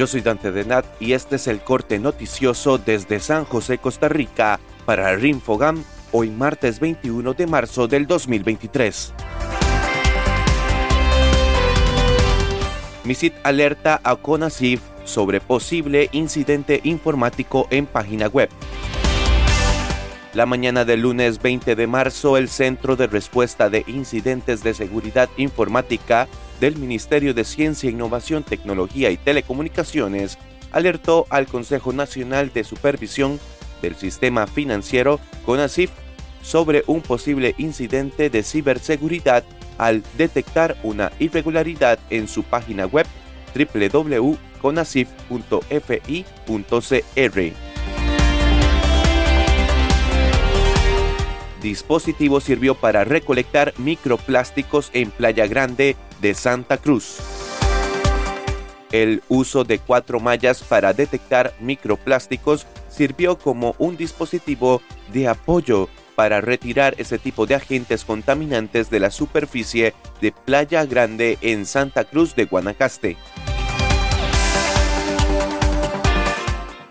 Yo soy Dante Denat y este es el corte noticioso desde San José, Costa Rica, para Rinfogam, hoy martes 21 de marzo del 2023. MISIT alerta a CONACIF sobre posible incidente informático en página web. La mañana del lunes 20 de marzo, el Centro de Respuesta de Incidentes de Seguridad Informática del Ministerio de Ciencia, Innovación, Tecnología y Telecomunicaciones alertó al Consejo Nacional de Supervisión del Sistema Financiero, CONACIF, sobre un posible incidente de ciberseguridad al detectar una irregularidad en su página web www.conacif.fi.cr. dispositivo sirvió para recolectar microplásticos en Playa Grande de Santa Cruz. El uso de cuatro mallas para detectar microplásticos sirvió como un dispositivo de apoyo para retirar ese tipo de agentes contaminantes de la superficie de Playa Grande en Santa Cruz de Guanacaste.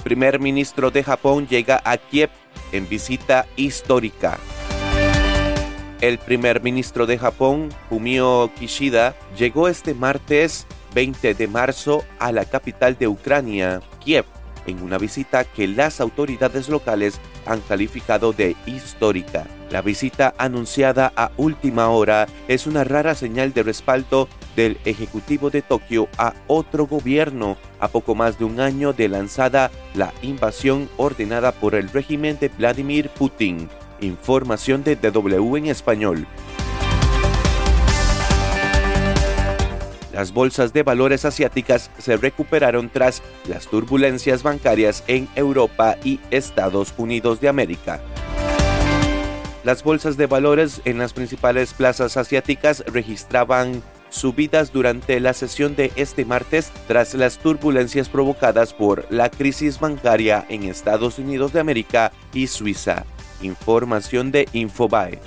Primer ministro de Japón llega a Kiev en visita histórica. El primer ministro de Japón, Fumio Kishida, llegó este martes 20 de marzo a la capital de Ucrania, Kiev, en una visita que las autoridades locales han calificado de histórica. La visita anunciada a última hora es una rara señal de respaldo del Ejecutivo de Tokio a otro gobierno a poco más de un año de lanzada la invasión ordenada por el régimen de Vladimir Putin. Información de DW en español. Las bolsas de valores asiáticas se recuperaron tras las turbulencias bancarias en Europa y Estados Unidos de América. Las bolsas de valores en las principales plazas asiáticas registraban subidas durante la sesión de este martes tras las turbulencias provocadas por la crisis bancaria en Estados Unidos de América y Suiza. Información de Infobae.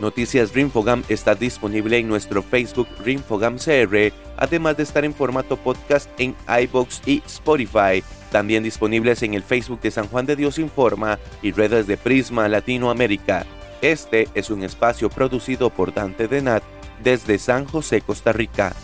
Noticias Rinfogam está disponible en nuestro Facebook Rinfogam CR, además de estar en formato podcast en iBox y Spotify. También disponibles en el Facebook de San Juan de Dios Informa y redes de Prisma Latinoamérica. Este es un espacio producido por Dante Denat desde San José, Costa Rica.